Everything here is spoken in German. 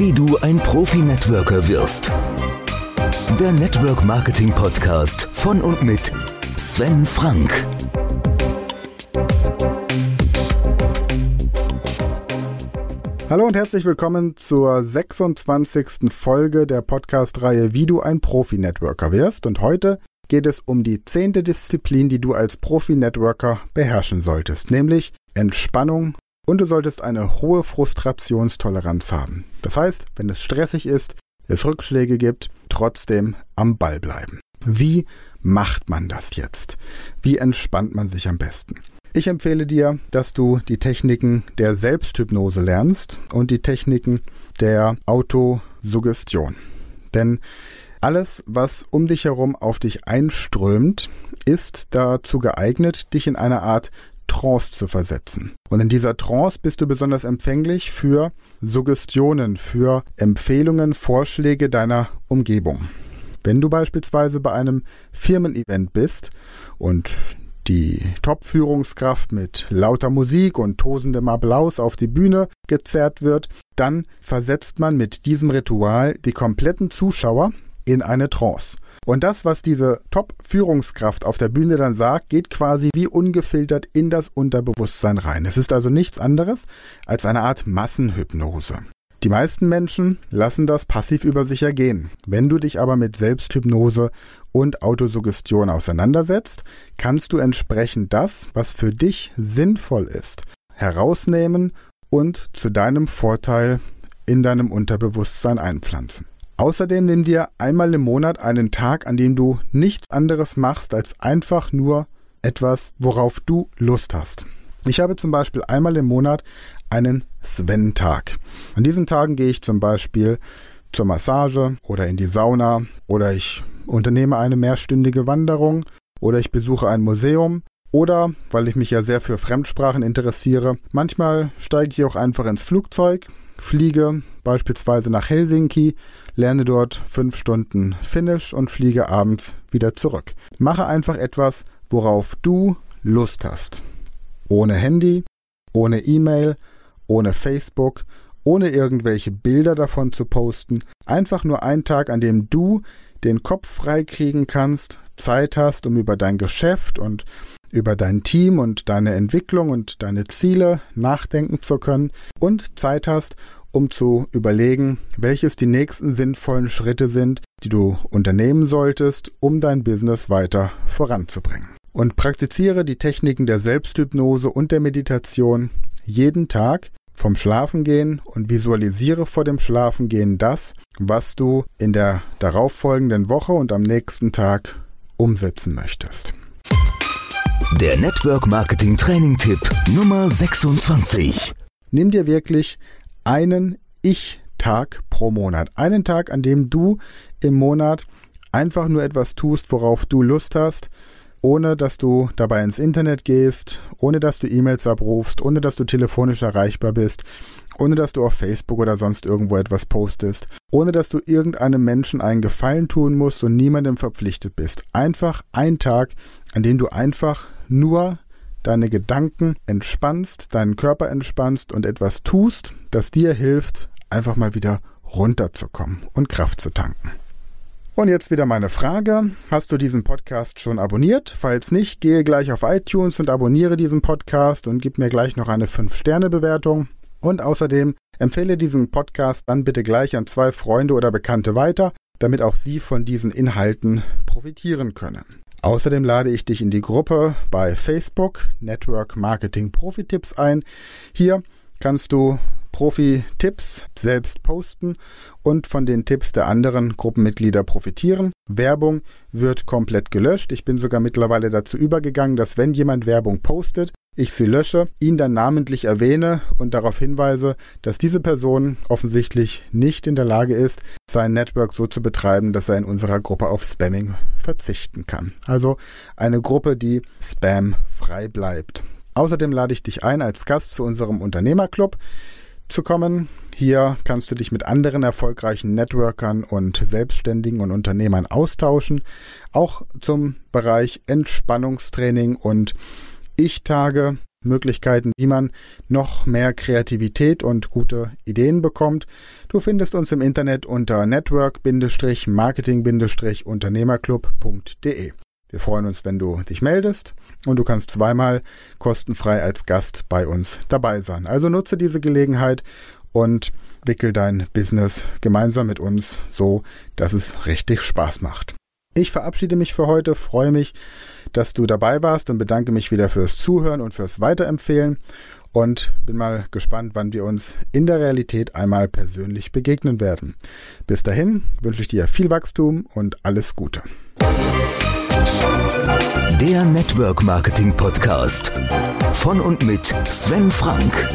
Wie du ein Profi-Networker wirst. Der Network Marketing Podcast von und mit Sven Frank. Hallo und herzlich willkommen zur 26. Folge der Podcast-Reihe Wie du ein Profi-Networker wirst. Und heute geht es um die zehnte Disziplin, die du als Profi-Networker beherrschen solltest, nämlich Entspannung und du solltest eine hohe Frustrationstoleranz haben. Das heißt, wenn es stressig ist, es Rückschläge gibt, trotzdem am Ball bleiben. Wie macht man das jetzt? Wie entspannt man sich am besten? Ich empfehle dir, dass du die Techniken der Selbsthypnose lernst und die Techniken der Autosuggestion. Denn alles, was um dich herum auf dich einströmt, ist dazu geeignet, dich in eine Art Trance zu versetzen. Und in dieser Trance bist du besonders empfänglich für Suggestionen, für Empfehlungen, Vorschläge deiner Umgebung. Wenn du beispielsweise bei einem Firmen-Event bist und die Top-Führungskraft mit lauter Musik und tosendem Applaus auf die Bühne gezerrt wird, dann versetzt man mit diesem Ritual die kompletten Zuschauer in eine Trance. Und das, was diese Top-Führungskraft auf der Bühne dann sagt, geht quasi wie ungefiltert in das Unterbewusstsein rein. Es ist also nichts anderes als eine Art Massenhypnose. Die meisten Menschen lassen das passiv über sich ergehen. Wenn du dich aber mit Selbsthypnose und Autosuggestion auseinandersetzt, kannst du entsprechend das, was für dich sinnvoll ist, herausnehmen und zu deinem Vorteil in deinem Unterbewusstsein einpflanzen. Außerdem nimm dir einmal im Monat einen Tag, an dem du nichts anderes machst als einfach nur etwas, worauf du Lust hast. Ich habe zum Beispiel einmal im Monat einen Sven-Tag. An diesen Tagen gehe ich zum Beispiel zur Massage oder in die Sauna oder ich unternehme eine mehrstündige Wanderung oder ich besuche ein Museum oder, weil ich mich ja sehr für Fremdsprachen interessiere, manchmal steige ich auch einfach ins Flugzeug, fliege beispielsweise nach Helsinki, lerne dort fünf Stunden Finnisch und fliege abends wieder zurück. Mache einfach etwas, worauf du Lust hast. Ohne Handy, ohne E-Mail, ohne Facebook, ohne irgendwelche Bilder davon zu posten. Einfach nur ein Tag, an dem du den Kopf frei kriegen kannst, Zeit hast, um über dein Geschäft und über dein Team und deine Entwicklung und deine Ziele nachdenken zu können und Zeit hast, um zu überlegen, welches die nächsten sinnvollen Schritte sind, die du unternehmen solltest, um dein Business weiter voranzubringen. Und praktiziere die Techniken der Selbsthypnose und der Meditation jeden Tag vom Schlafengehen und visualisiere vor dem Schlafengehen das, was du in der darauffolgenden Woche und am nächsten Tag umsetzen möchtest. Der Network Marketing Training Tipp Nummer 26. Nimm dir wirklich einen Ich-Tag pro Monat. Einen Tag, an dem du im Monat einfach nur etwas tust, worauf du Lust hast, ohne dass du dabei ins Internet gehst, ohne dass du E-Mails abrufst, ohne dass du telefonisch erreichbar bist, ohne dass du auf Facebook oder sonst irgendwo etwas postest, ohne dass du irgendeinem Menschen einen Gefallen tun musst und niemandem verpflichtet bist. Einfach ein Tag, an dem du einfach nur deine Gedanken entspannst, deinen Körper entspannst und etwas tust, das dir hilft, einfach mal wieder runterzukommen und Kraft zu tanken. Und jetzt wieder meine Frage. Hast du diesen Podcast schon abonniert? Falls nicht, gehe gleich auf iTunes und abonniere diesen Podcast und gib mir gleich noch eine 5-Sterne-Bewertung. Und außerdem empfehle diesen Podcast dann bitte gleich an zwei Freunde oder Bekannte weiter, damit auch sie von diesen Inhalten profitieren können. Außerdem lade ich dich in die Gruppe bei Facebook Network Marketing Profi Tipps ein. Hier kannst du Profi-Tipps selbst posten und von den Tipps der anderen Gruppenmitglieder profitieren. Werbung wird komplett gelöscht. Ich bin sogar mittlerweile dazu übergegangen, dass wenn jemand Werbung postet, ich sie lösche, ihn dann namentlich erwähne und darauf hinweise, dass diese Person offensichtlich nicht in der Lage ist, sein Network so zu betreiben, dass er in unserer Gruppe auf Spamming verzichten kann. Also eine Gruppe, die Spam frei bleibt. Außerdem lade ich dich ein, als Gast zu unserem Unternehmerclub zu kommen. Hier kannst du dich mit anderen erfolgreichen Networkern und Selbstständigen und Unternehmern austauschen, auch zum Bereich Entspannungstraining und Ich-Tage Möglichkeiten, wie man noch mehr Kreativität und gute Ideen bekommt. Du findest uns im Internet unter network-marketing-unternehmerclub.de. Wir freuen uns, wenn du dich meldest und du kannst zweimal kostenfrei als Gast bei uns dabei sein. Also nutze diese Gelegenheit und wickel dein Business gemeinsam mit uns so, dass es richtig Spaß macht. Ich verabschiede mich für heute, freue mich, dass du dabei warst und bedanke mich wieder fürs Zuhören und fürs Weiterempfehlen und bin mal gespannt, wann wir uns in der Realität einmal persönlich begegnen werden. Bis dahin wünsche ich dir viel Wachstum und alles Gute. Der Network Marketing Podcast von und mit Sven Frank.